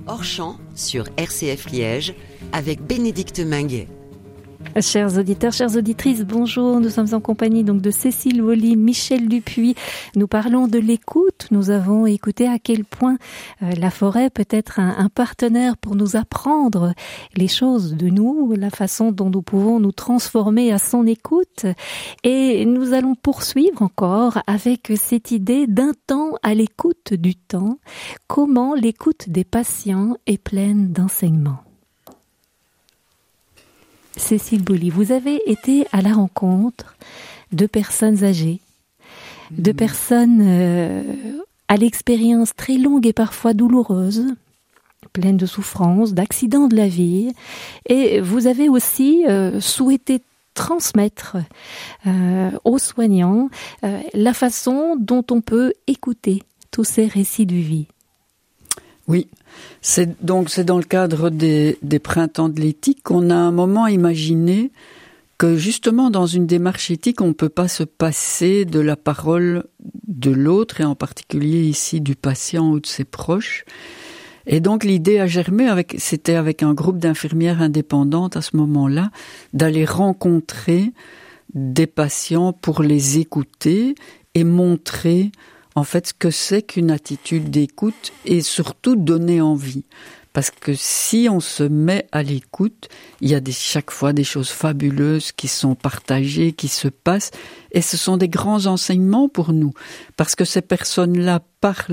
Hors champ sur RCF Liège avec Bénédicte Minguet. Chers auditeurs, chères auditrices, bonjour. Nous sommes en compagnie donc de Cécile Wally, Michel Dupuis. Nous parlons de l'écoute. Nous avons écouté à quel point euh, la forêt peut être un, un, partenaire pour nous apprendre les choses de nous, la façon dont nous pouvons nous transformer à son écoute. Et nous allons poursuivre encore avec cette idée d'un temps à l'écoute du temps. Comment l'écoute des patients est pleine d'enseignements. Cécile Bouli, vous avez été à la rencontre de personnes âgées, de personnes euh, à l'expérience très longue et parfois douloureuse, pleine de souffrances, d'accidents de la vie, et vous avez aussi euh, souhaité transmettre euh, aux soignants la façon dont on peut écouter tous ces récits de vie. Oui, c'est donc c'est dans le cadre des, printemps de l'éthique qu'on a un moment imaginé que justement dans une démarche éthique, on ne peut pas se passer de la parole de l'autre et en particulier ici du patient ou de ses proches. Et donc l'idée a germé avec, c'était avec un groupe d'infirmières indépendantes à ce moment-là, d'aller rencontrer des patients pour les écouter et montrer en fait ce que c'est qu'une attitude d'écoute et surtout donner envie. Parce que si on se met à l'écoute, il y a chaque fois des choses fabuleuses qui sont partagées, qui se passent, et ce sont des grands enseignements pour nous. Parce que ces personnes-là, par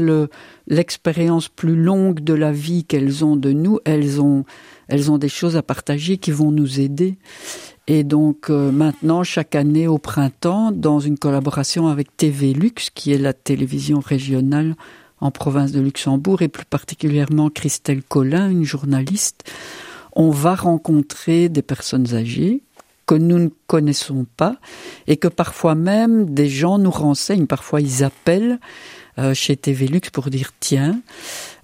l'expérience plus longue de la vie qu'elles ont de nous, elles ont, elles ont des choses à partager qui vont nous aider. Et donc euh, maintenant, chaque année au printemps, dans une collaboration avec TV Lux, qui est la télévision régionale en province de Luxembourg, et plus particulièrement Christelle Collin, une journaliste, on va rencontrer des personnes âgées que nous ne connaissons pas et que parfois même des gens nous renseignent. Parfois ils appellent euh, chez TV Lux pour dire tiens,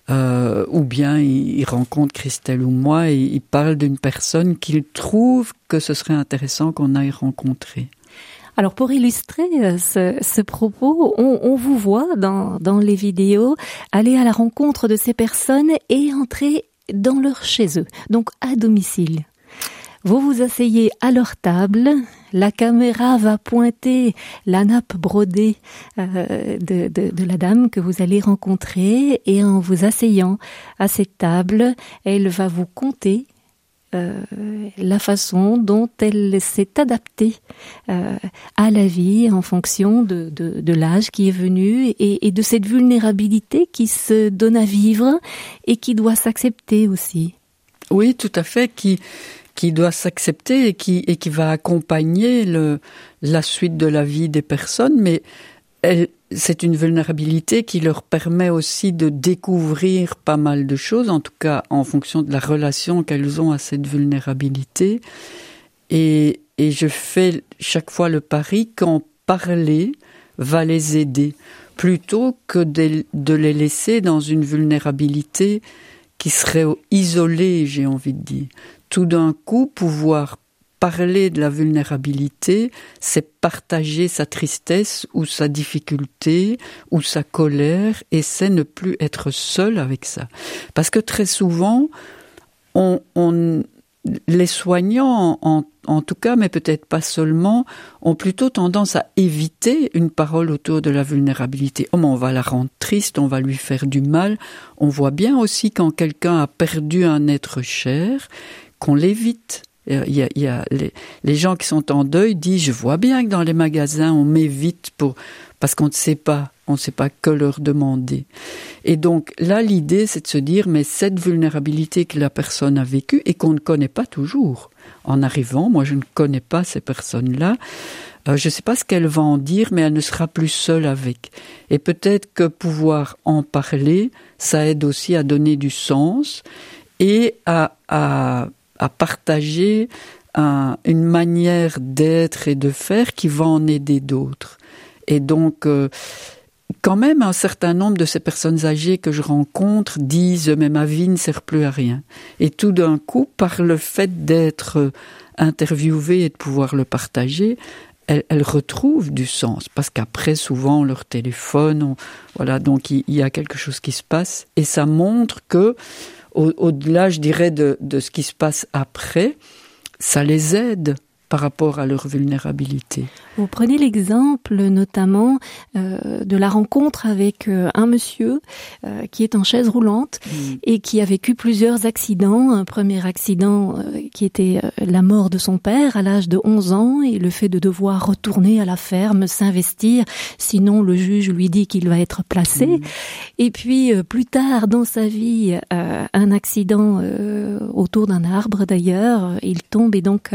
euh, ou bien il, rencontre Christelle ou moi et il parle d'une personne qu'il trouve que ce serait intéressant qu'on aille rencontrer. Alors pour illustrer euh, ce, propos, on, on, vous voit dans, dans les vidéos aller à la rencontre de ces personnes et entrer dans leur chez eux, donc à domicile. Vous vous asseyez à leur table, la caméra va pointer la nappe brodée euh, de, de, de, la dame que vous allez rencontrer et en vous asseyant à cette table, elle va vous conter euh, la façon dont elle s'est adaptée euh, à la vie en fonction de, de, de l'âge qui est venu et, et, de cette vulnérabilité qui se donne à vivre et qui doit s'accepter aussi. Oui, tout à fait, qui qui doit s'accepter et qui, et qui va accompagner le, la suite de la vie des personnes, mais c'est une vulnérabilité qui leur permet aussi de découvrir pas mal de choses, en tout cas en fonction de la relation qu'elles ont à cette vulnérabilité. Et, et je fais chaque fois le pari qu'en parler va les aider, plutôt que de, de les laisser dans une vulnérabilité qui serait isolée, j'ai envie de dire tout d'un coup pouvoir parler de la vulnérabilité, c'est partager sa tristesse ou sa difficulté ou sa colère et c'est ne plus être seul avec ça. Parce que très souvent, on, les soignants, en, en, tout cas, mais peut-être pas seulement, ont plutôt tendance à éviter une parole autour de la vulnérabilité. Oh, on va la rendre triste, on va lui faire du mal. On voit bien aussi quand quelqu'un a perdu un être cher, qu'on l'évite. A, il y a les, gens qui sont en deuil disent je vois bien que dans les magasins on m'évite pour parce qu'on ne sait pas on ne sait pas que leur demander. Et donc là l'idée c'est de se dire mais cette vulnérabilité que la personne a vécue et qu'on ne connaît pas toujours. En arrivant moi je ne connais pas ces personnes là euh, je ne sais pas ce qu'elle va en dire mais elle ne sera plus seule avec. Et peut-être que pouvoir en parler ça aide aussi à donner du sens et à à partager un, une manière d'être et de faire qui va en aider d'autres. Et donc, euh, quand même, un certain nombre de ces personnes âgées que je rencontre disent mais ma vie ne sert plus à rien. Et tout d'un coup, par le fait d'être interviewé et de pouvoir le partager, elles, retrouvent du sens parce qu'après souvent leur téléphone, on, voilà donc il y a quelque chose qui se passe et ça montre que au-delà, au je dirais, de, de ce qui se passe après, ça les aide par rapport à leur vulnérabilité. Vous prenez l'exemple notamment euh, de la rencontre avec euh, un monsieur euh, qui est en chaise roulante mmh. et qui a vécu plusieurs accidents. Un premier accident qui était la mort de son père à l'âge de 11 ans et le fait de devoir retourner à la ferme, s'investir, sinon le juge lui dit qu'il va être placé. Mmh. Et puis plus tard dans sa vie, un accident autour d'un arbre d'ailleurs, il tombe et donc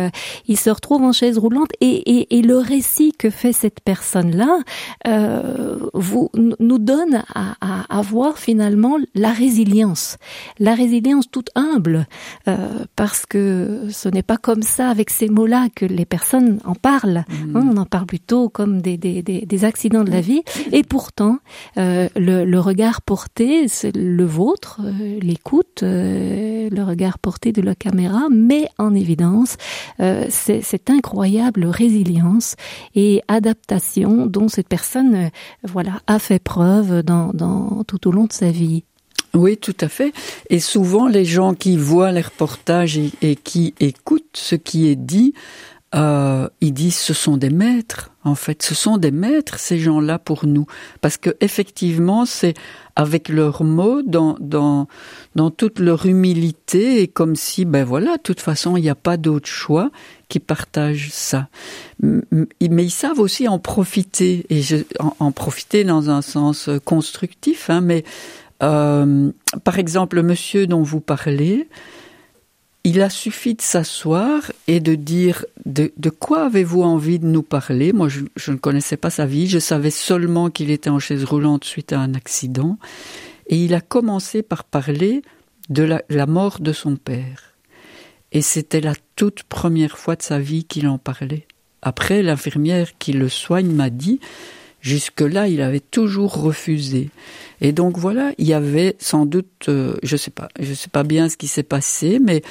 il se retrouve retrouve en chaise roulante et, et, et le récit que fait cette personne-là euh, vous nous donne à, à, à, voir finalement la résilience, la résilience toute humble, euh, parce que ce n'est pas comme ça avec ces mots-là que les personnes en parlent. Mmh. Hein, on en parle plutôt comme des, des, des, des accidents de la vie. Et pourtant, euh, le, le regard porté, c'est le vôtre, l'écoute, le regard porté de la caméra, met en évidence euh, ces cette incroyable résilience et adaptation dont cette personne, euh, voilà, a fait preuve dans, tout au long de sa vie. Oui, tout à fait. Et souvent, les gens qui voient les reportages et qui écoutent ce qui est dit, euh, ils disent ce sont des maîtres. En fait, ce sont des maîtres ces gens-là pour nous, parce que effectivement, c'est avec leurs mots, dans dans dans toute leur humilité, et comme si, ben voilà, de toute façon, il n'y a pas d'autre choix qui partagent ça. Mais ils savent aussi en profiter, et en, en profiter dans un sens constructif. Hein, mais euh, par exemple, le monsieur dont vous parlez, il a suffi de s'asseoir et de dire de, quoi avez-vous envie de nous parler? Moi, je, ne connaissais pas sa vie, je savais seulement qu'il était en chaise roulante suite à un accident. Et il a commencé par parler de la mort de son père. Et c'était la toute première fois de sa vie qu'il en parlait. Après, l'infirmière qui le soigne m'a dit, jusque-là, il avait toujours refusé. Et donc voilà, il y avait sans doute, euh, je sais pas, je sais pas bien ce qui s'est passé, mais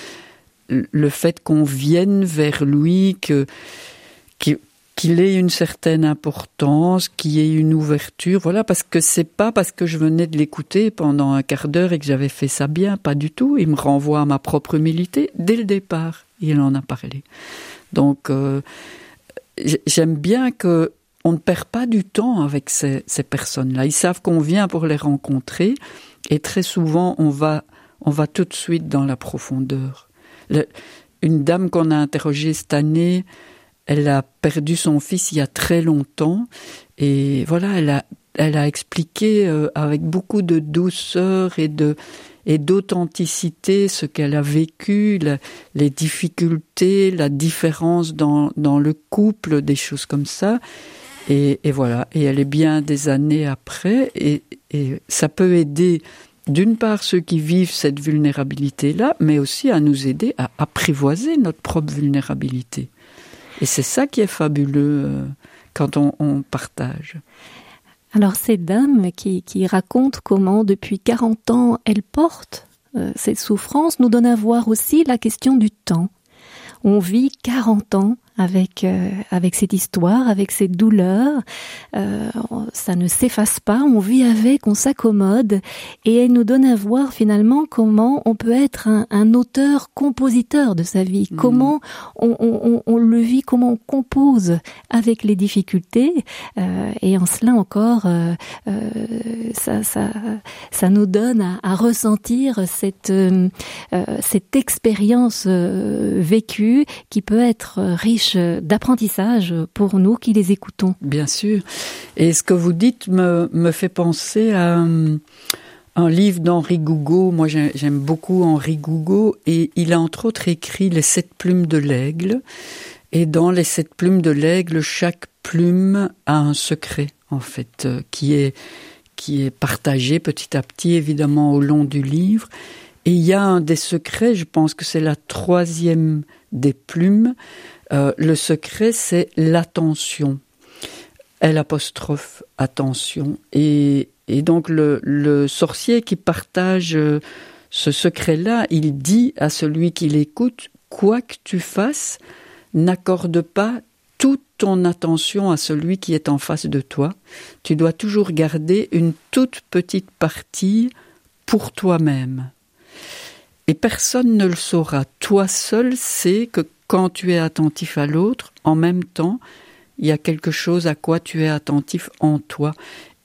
le fait qu'on vienne vers lui, que qu'il ait une certaine importance, qu'il ait une ouverture, voilà, parce que c'est pas parce que je venais de l'écouter pendant un quart d'heure et que j'avais fait ça bien, pas du tout. Il me renvoie à ma propre humilité dès le départ. Il en a parlé. Donc euh, j'aime bien que on ne perd pas du temps avec ces, personnes-là. Ils savent qu'on vient pour les rencontrer et très souvent on va on va tout de suite dans la profondeur. Une dame qu'on a interrogée cette année, elle a perdu son fils il y a très longtemps et voilà, elle a elle a expliqué euh, avec beaucoup de douceur et de et d'authenticité ce qu'elle a vécu, les difficultés, la différence dans, dans le couple, des choses comme ça. Et, voilà, et elle est bien des années après, et, ça peut aider d'une part ceux qui vivent cette vulnérabilité-là, mais aussi à nous aider à apprivoiser notre propre vulnérabilité. Et c'est ça qui est fabuleux euh, quand on, partage. Alors ces dames qui, racontent comment depuis 40 ans elles portent euh, cette souffrance nous donnent à voir aussi la question du temps. On vit 40 ans avec euh, avec cette histoire, avec cette douleur. Euh, ça ne s'efface pas, on vit avec, on s'accommode, et elle nous donne à voir finalement comment on peut être un, un auteur-compositeur de sa vie, mmh. comment on, on, on, le vit, comment on compose avec les difficultés, euh, et en cela encore, euh, euh, ça, ça, ça nous donne à, à ressentir cette euh, cette expérience vécue qui peut être riche d'apprentissage pour nous qui les écoutons. Bien sûr. Et ce que vous dites me, me fait penser à um, un livre d'Henri Gougaud. Moi, j'aime beaucoup Henri Gougaud et il a entre autres écrit Les sept plumes de l'aigle. Et dans les sept plumes de l'aigle, chaque plume a un secret, en fait, euh, qui est, qui est partagé petit à petit, évidemment, au long du livre. Et il y a un des secrets, je pense que c'est la troisième des plumes, euh, le secret, c'est l'attention. L apostrophe attention. Et, et donc le, le, sorcier qui partage euh, ce secret-là, il dit à celui qui l'écoute, quoi que tu fasses, n'accorde pas toute ton attention à celui qui est en face de toi. Tu dois toujours garder une toute petite partie pour toi-même. Et personne ne le saura. Toi seul sais que quand tu es attentif à l'autre, en même temps, il y a quelque chose à quoi tu es attentif en toi.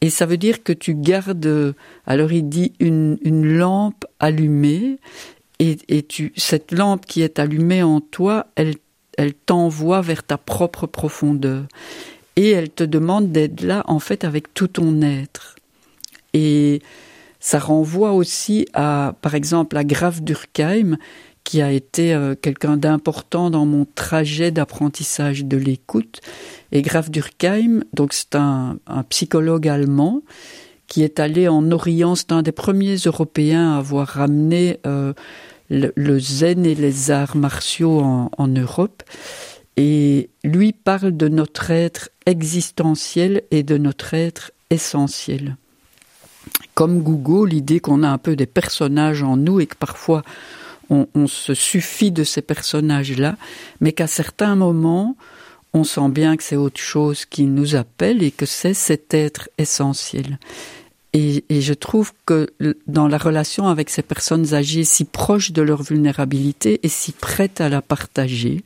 Et ça veut dire que tu gardes, alors il dit, une, lampe allumée, et, cette lampe qui est allumée en toi, elle, elle t'envoie vers ta propre profondeur. Et elle te demande d'être là, en fait, avec tout ton être. Et ça renvoie aussi à, par exemple, à Graf Durkheim, qui a été euh, quelqu'un d'important dans mon trajet d'apprentissage de l'écoute. Et Graf Durkheim, donc c'est un, psychologue allemand qui est allé en Orient, c'est un des premiers Européens à avoir ramené euh, le, le, zen et les arts martiaux en, en Europe. Et lui parle de notre être existentiel et de notre être essentiel. Comme Google, l'idée qu'on a un peu des personnages en nous et que parfois on, se suffit de ces personnages-là, mais qu'à certains moments, on sent bien que c'est autre chose qui nous appelle et que c'est cet être essentiel. Et, et, je trouve que dans la relation avec ces personnes âgées si proches de leur vulnérabilité et si prêtes à la partager,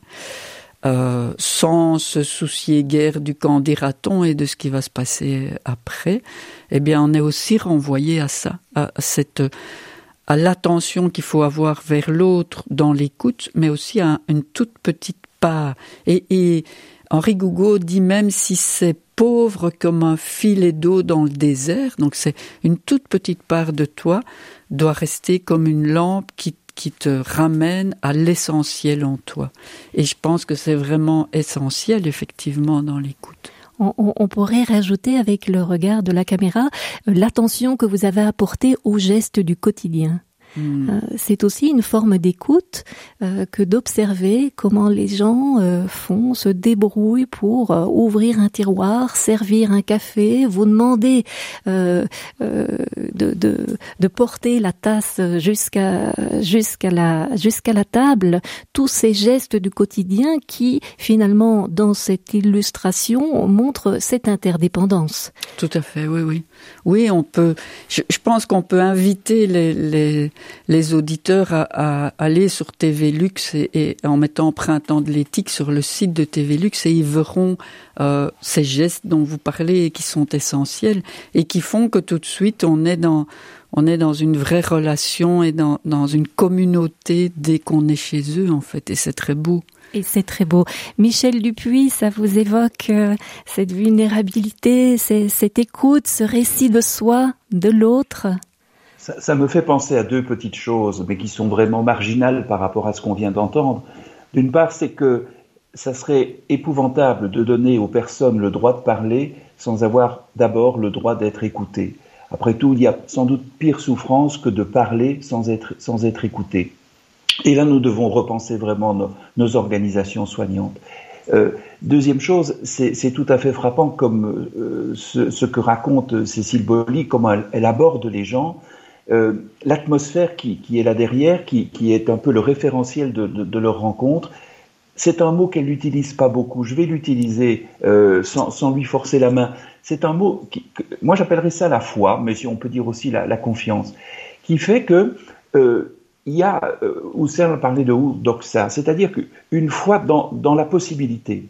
euh, sans se soucier guère du camp dira-t-on et de ce qui va se passer après, eh bien on est aussi renvoyé à ça, à cette à l'attention qu'il faut avoir vers l'autre dans l'écoute, mais aussi à une toute petite part. Et, et Henri Gougaud dit même si c'est pauvre comme un filet d'eau dans le désert, donc c'est une toute petite part de toi, doit rester comme une lampe qui, qui te ramène à l'essentiel en toi. Et je pense que c'est vraiment essentiel, effectivement, dans l'écoute. On, pourrait rajouter avec le regard de la caméra l'attention que vous avez apportée aux gestes du quotidien. Mmh. Euh, c'est aussi une forme d'écoute euh, que d'observer comment les gens euh, font, se débrouillent pour ouvrir un tiroir, servir un café, vous demander de, de, de, porter la tasse jusqu'à jusqu'à la jusqu'à la table. Tous ces gestes du quotidien qui finalement dans cette illustration montrent cette interdépendance. Tout à fait, oui, oui, oui. On peut. Je, je pense qu'on peut inviter les, les les auditeurs à, aller sur TV Lux et, en mettant printemps de l'éthique sur le site de TV Lux et ils verront euh, ces gestes dont vous parlez et qui sont essentiels et qui font que tout de suite on est dans on est dans une vraie relation et dans, dans une communauté dès qu'on est chez eux en fait et c'est très beau. Et c'est très beau. Michel Dupuis, ça vous évoque euh, cette vulnérabilité, cette écoute, ce récit de soi, de l'autre? Ça, me fait penser à deux petites choses, mais qui sont vraiment marginales par rapport à ce qu'on vient d'entendre. D'une part, c'est que ça serait épouvantable de donner aux personnes le droit de parler sans avoir d'abord le droit d'être écouté. Après tout, il y a sans doute pire souffrance que de parler sans être, sans être écouté. Et là, nous devons repenser vraiment nos, organisations soignantes. Euh, deuxième chose, c'est tout à fait frappant comme euh, ce, que raconte Cécile Bolly, comment elle aborde les gens, euh, l'atmosphère qui, est là derrière, qui, est un peu le référentiel de, leur rencontre, c'est un mot qu'elle n'utilise pas beaucoup. Je vais l'utiliser euh, sans, sans, lui forcer la main. C'est un mot que, moi j'appellerais ça la foi, mais si on peut dire aussi la, la confiance, qui fait que euh, il y a, euh, Husserl parlait de doxa, c'est-à-dire qu'une foi dans, dans la possibilité,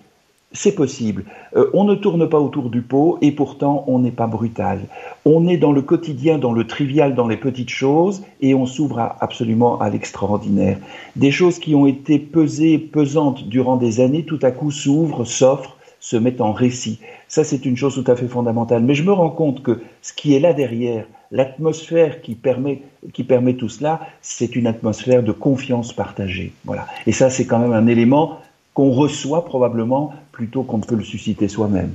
c'est possible. Euh, on ne tourne pas autour du pot et pourtant on n'est pas brutal. On est dans le quotidien, dans le trivial, dans les petites choses et on s'ouvre absolument à l'extraordinaire. Des choses qui ont été pesées, pesantes durant des années, tout à coup s'ouvrent, s'offrent, se mettent en récit. Ça, c'est une chose tout à fait fondamentale. Mais je me rends compte que ce qui est là derrière, l'atmosphère qui permet, qui permet tout cela, c'est une atmosphère de confiance partagée. Voilà. Et ça, c'est quand même un élément qu'on reçoit probablement plutôt qu'on ne peut le susciter soi-même.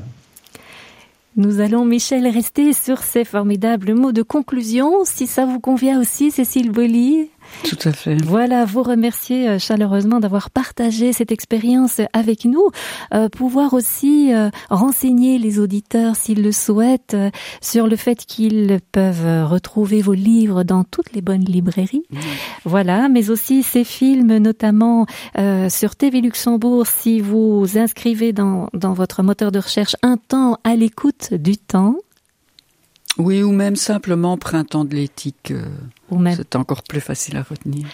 Nous allons, Michel, rester sur ces formidables mots de conclusion. Si ça vous convient aussi, Cécile Bolly, tout à fait. Voilà, vous remercier euh, chaleureusement d'avoir partagé cette expérience avec nous, euh, pouvoir aussi euh, renseigner les auditeurs s'ils le souhaitent euh, sur le fait qu'ils peuvent retrouver vos livres dans toutes les bonnes librairies. Mmh. Voilà, mais aussi ces films, notamment euh, sur TV Luxembourg, si vous inscrivez dans, dans votre moteur de recherche un temps à l'écoute du temps. Oui, ou même simplement printemps de l'éthique. C'est encore plus facile à retenir.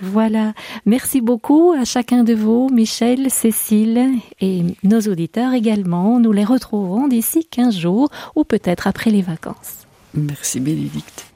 Voilà. Merci beaucoup à chacun de vous, Michel, Cécile et nos auditeurs également. Nous les retrouverons d'ici 15 jours ou peut-être après les vacances. Merci Bénédicte.